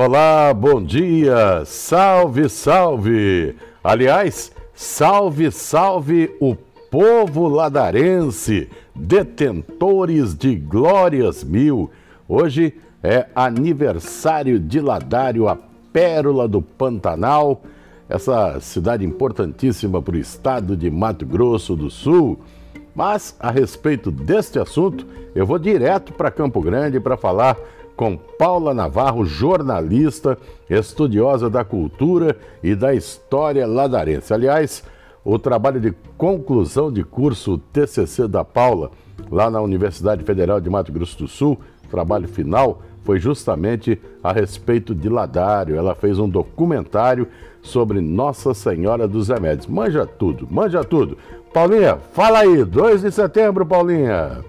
Olá, bom dia, salve, salve! Aliás, salve, salve o povo ladarense, detentores de glórias mil. Hoje é aniversário de Ladário, a pérola do Pantanal, essa cidade importantíssima para o estado de Mato Grosso do Sul. Mas a respeito deste assunto, eu vou direto para Campo Grande para falar com Paula Navarro, jornalista, estudiosa da cultura e da história ladarense. Aliás, o trabalho de conclusão de curso TCC da Paula, lá na Universidade Federal de Mato Grosso do Sul, trabalho final, foi justamente a respeito de Ladário. Ela fez um documentário sobre Nossa Senhora dos Remédios. Manja tudo, manja tudo. Paulinha, fala aí, 2 de setembro, Paulinha.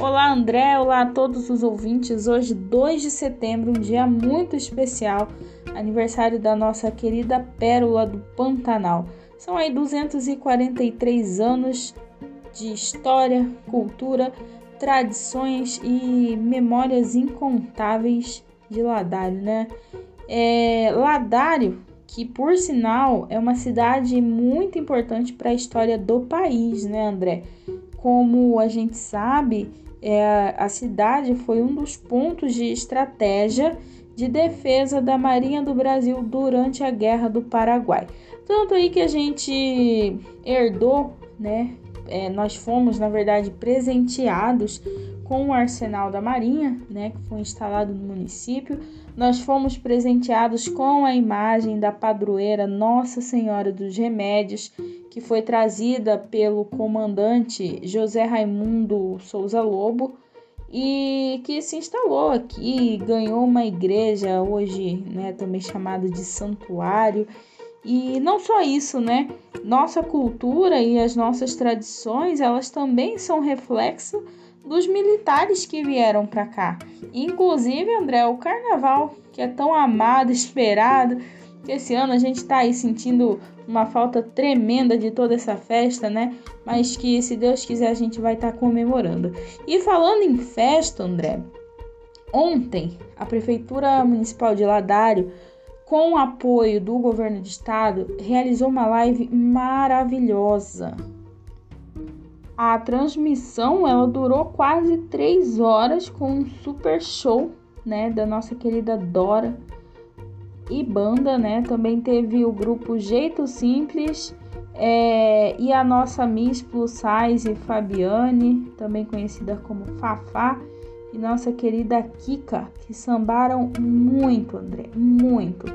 Olá, André. Olá a todos os ouvintes. Hoje, 2 de setembro, um dia muito especial, aniversário da nossa querida Pérola do Pantanal. São aí 243 anos de história, cultura, tradições e memórias incontáveis de Ladário, né? É, Ladário, que por sinal é uma cidade muito importante para a história do país, né, André? Como a gente sabe, é, a cidade foi um dos pontos de estratégia de defesa da Marinha do Brasil durante a Guerra do Paraguai. Tanto aí que a gente herdou, né? É, nós fomos, na verdade, presenteados com o arsenal da Marinha, né, que foi instalado no município. Nós fomos presenteados com a imagem da padroeira Nossa Senhora dos Remédios, que foi trazida pelo comandante José Raimundo Souza Lobo e que se instalou aqui, ganhou uma igreja hoje, né, também chamada de santuário. E não só isso, né? Nossa cultura e as nossas tradições, elas também são reflexo dos militares que vieram para cá. Inclusive, André, o carnaval, que é tão amado, esperado, esse ano a gente está aí sentindo uma falta tremenda de toda essa festa, né? Mas que, se Deus quiser, a gente vai estar tá comemorando. E falando em festa, André, ontem a Prefeitura Municipal de Ladário, com o apoio do governo de estado, realizou uma live maravilhosa a transmissão ela durou quase três horas com um super show, né, da nossa querida Dora e banda, né? Também teve o grupo Jeito Simples é, e a nossa Miss Plus Size Fabiane, também conhecida como Fafá, e nossa querida Kika, que sambaram muito, André, muito.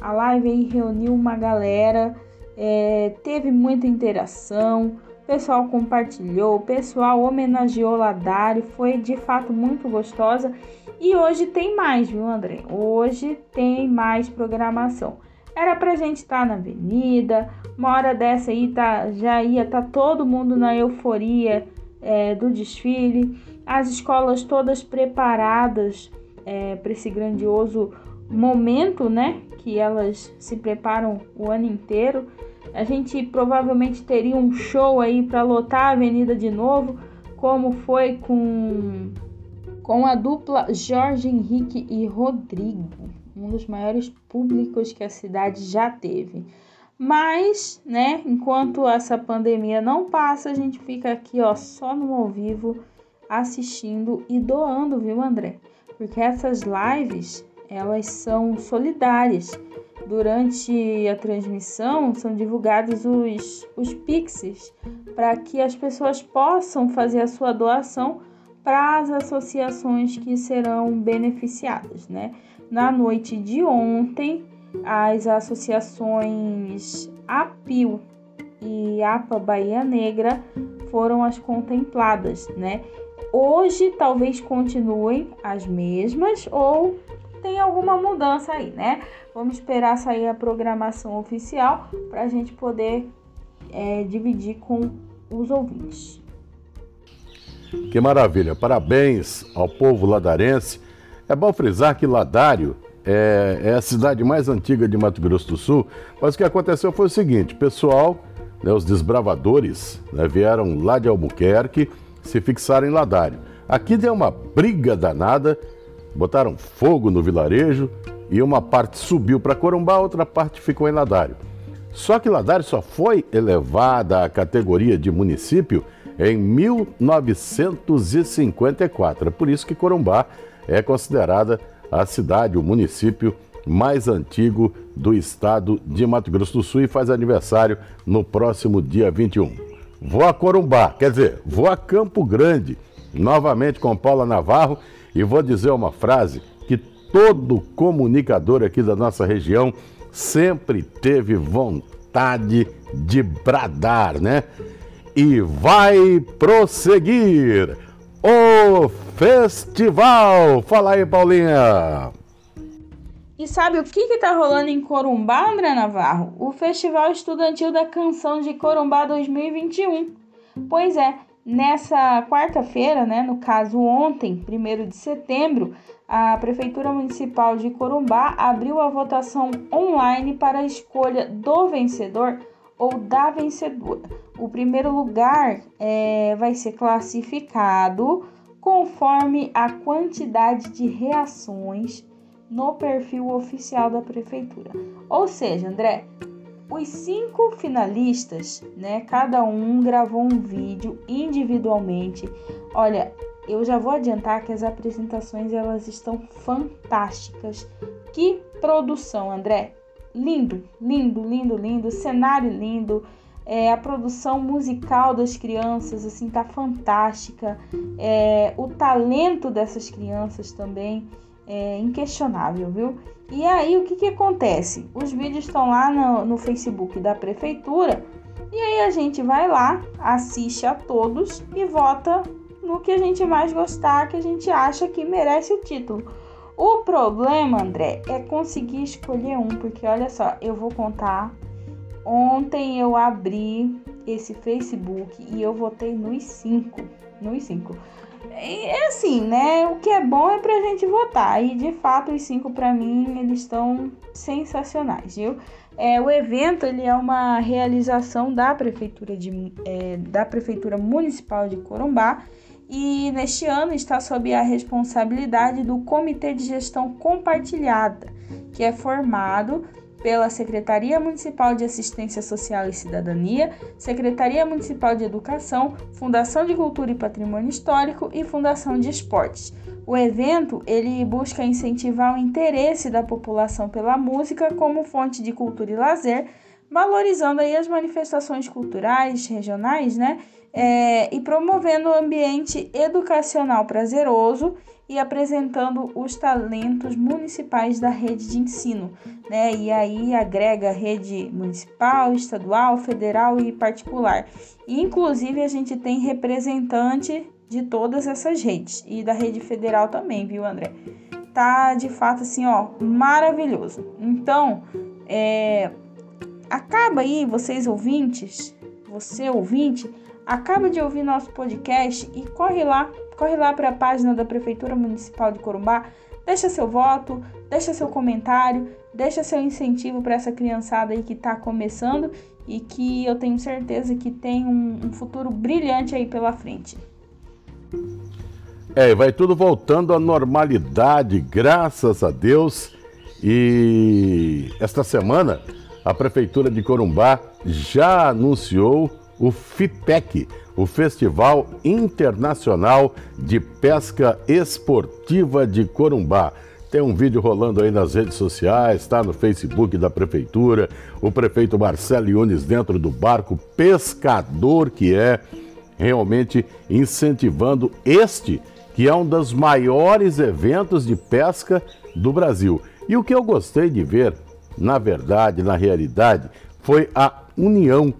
A live aí reuniu uma galera, é, teve muita interação pessoal compartilhou, o pessoal homenageou Ladário, foi de fato muito gostosa. E hoje tem mais, viu, André? Hoje tem mais programação. Era pra gente estar tá na avenida, uma hora dessa aí tá, já ia tá todo mundo na euforia é, do desfile, as escolas todas preparadas é, para esse grandioso momento, né? Que elas se preparam o ano inteiro. A gente provavelmente teria um show aí para lotar a avenida de novo, como foi com com a dupla Jorge Henrique e Rodrigo, um dos maiores públicos que a cidade já teve. Mas, né, enquanto essa pandemia não passa, a gente fica aqui, ó, só no ao vivo, assistindo e doando, viu, André? Porque essas lives, elas são solidárias. Durante a transmissão são divulgados os, os Pixies para que as pessoas possam fazer a sua doação para as associações que serão beneficiadas, né? Na noite de ontem, as associações APIL e APA Bahia Negra foram as contempladas, né? Hoje talvez continuem as mesmas ou tem alguma mudança aí, né? Vamos esperar sair a programação oficial para a gente poder é, dividir com os ouvintes. Que maravilha! Parabéns ao povo ladarense. É bom frisar que Ladário é, é, a cidade mais antiga de Mato Grosso do Sul, mas o que aconteceu foi o seguinte: pessoal, né, os desbravadores né, vieram lá de Albuquerque, se fixaram em Ladário. Aqui deu uma briga danada, botaram fogo no vilarejo e uma parte subiu para Corumbá, outra parte ficou em Ladário. Só que Ladário só foi elevada à categoria de município em 1954. É por isso que Corumbá é considerada a cidade, o município mais antigo do estado de Mato Grosso do Sul e faz aniversário no próximo dia 21. Vou a Corumbá, quer dizer, vou a Campo Grande, novamente com Paula Navarro, e vou dizer uma frase que todo comunicador aqui da nossa região sempre teve vontade de bradar, né? E vai prosseguir o festival. Fala aí, Paulinha. E sabe o que está rolando em Corumbá, André Navarro? O Festival Estudantil da Canção de Corumbá 2021. Pois é, nessa quarta-feira, né, no caso ontem, 1 de setembro, a Prefeitura Municipal de Corumbá abriu a votação online para a escolha do vencedor ou da vencedora. O primeiro lugar é, vai ser classificado conforme a quantidade de reações no perfil oficial da prefeitura. Ou seja, André, os cinco finalistas, né, cada um gravou um vídeo individualmente. Olha, eu já vou adiantar que as apresentações elas estão fantásticas. Que produção, André! Lindo, lindo, lindo, lindo, cenário lindo. É, a produção musical das crianças assim tá fantástica. É, o talento dessas crianças também é inquestionável, viu? E aí o que, que acontece? Os vídeos estão lá no, no Facebook da prefeitura e aí a gente vai lá, assiste a todos e vota no que a gente mais gostar, que a gente acha que merece o título. O problema, André, é conseguir escolher um, porque olha só, eu vou contar. Ontem eu abri esse Facebook e eu votei nos cinco. Nos cinco. É assim, né? O que é bom é pra gente votar. E de fato, os cinco para mim, eles estão sensacionais, viu? É, o evento ele é uma realização da prefeitura, de, é, da prefeitura municipal de Corumbá e neste ano está sob a responsabilidade do Comitê de Gestão Compartilhada, que é formado pela Secretaria Municipal de Assistência Social e Cidadania, Secretaria Municipal de Educação, Fundação de Cultura e Patrimônio Histórico e Fundação de Esportes. O evento ele busca incentivar o interesse da população pela música como fonte de cultura e lazer, valorizando aí as manifestações culturais regionais, né? É, e promovendo um ambiente educacional prazeroso e apresentando os talentos municipais da rede de ensino, né? E aí agrega rede municipal, estadual, federal e particular. Inclusive a gente tem representante de todas essas redes e da rede federal também, viu, André? Tá de fato assim, ó, maravilhoso. Então, é, acaba aí, vocês ouvintes, você ouvinte, acaba de ouvir nosso podcast e corre lá Corre lá para a página da Prefeitura Municipal de Corumbá, deixa seu voto, deixa seu comentário, deixa seu incentivo para essa criançada aí que está começando e que eu tenho certeza que tem um, um futuro brilhante aí pela frente. É, vai tudo voltando à normalidade, graças a Deus. E esta semana a Prefeitura de Corumbá já anunciou o FIPEC, o Festival Internacional de Pesca Esportiva de Corumbá. Tem um vídeo rolando aí nas redes sociais, está no Facebook da Prefeitura. O prefeito Marcelo Yunes dentro do barco, pescador que é, realmente incentivando este, que é um dos maiores eventos de pesca do Brasil. E o que eu gostei de ver, na verdade, na realidade, foi a união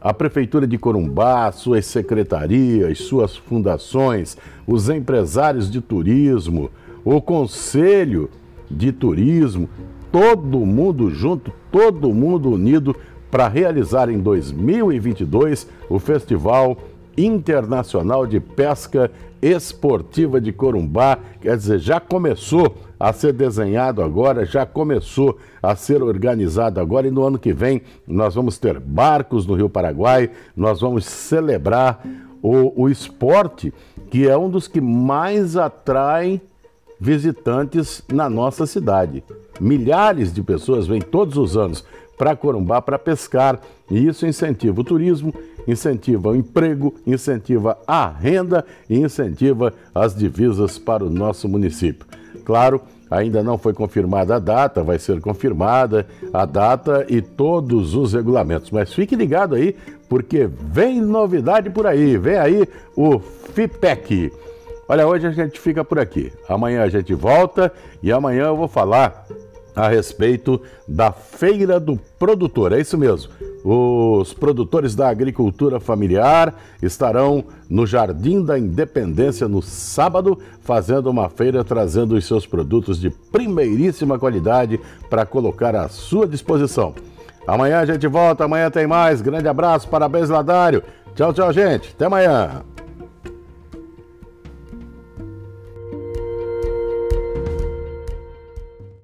a Prefeitura de Corumbá, suas secretarias, suas fundações, os empresários de turismo, o Conselho de Turismo, todo mundo junto, todo mundo unido para realizar em 2022 o Festival Internacional de Pesca Esportiva de Corumbá. Quer dizer, já começou a ser desenhado agora, já começou a ser organizado agora e no ano que vem nós vamos ter barcos no Rio Paraguai, nós vamos celebrar o, o esporte que é um dos que mais atrai visitantes na nossa cidade. Milhares de pessoas vêm todos os anos para Corumbá para pescar e isso incentiva o turismo, incentiva o emprego, incentiva a renda e incentiva as divisas para o nosso município. Claro, ainda não foi confirmada a data, vai ser confirmada a data e todos os regulamentos. Mas fique ligado aí, porque vem novidade por aí, vem aí o FIPEC. Olha, hoje a gente fica por aqui. Amanhã a gente volta e amanhã eu vou falar a respeito da Feira do Produtor. É isso mesmo. Os produtores da agricultura familiar estarão no Jardim da Independência no sábado, fazendo uma feira trazendo os seus produtos de primeiríssima qualidade para colocar à sua disposição. Amanhã a gente volta, amanhã tem mais. Grande abraço, parabéns, Ladário. Tchau, tchau, gente. Até amanhã.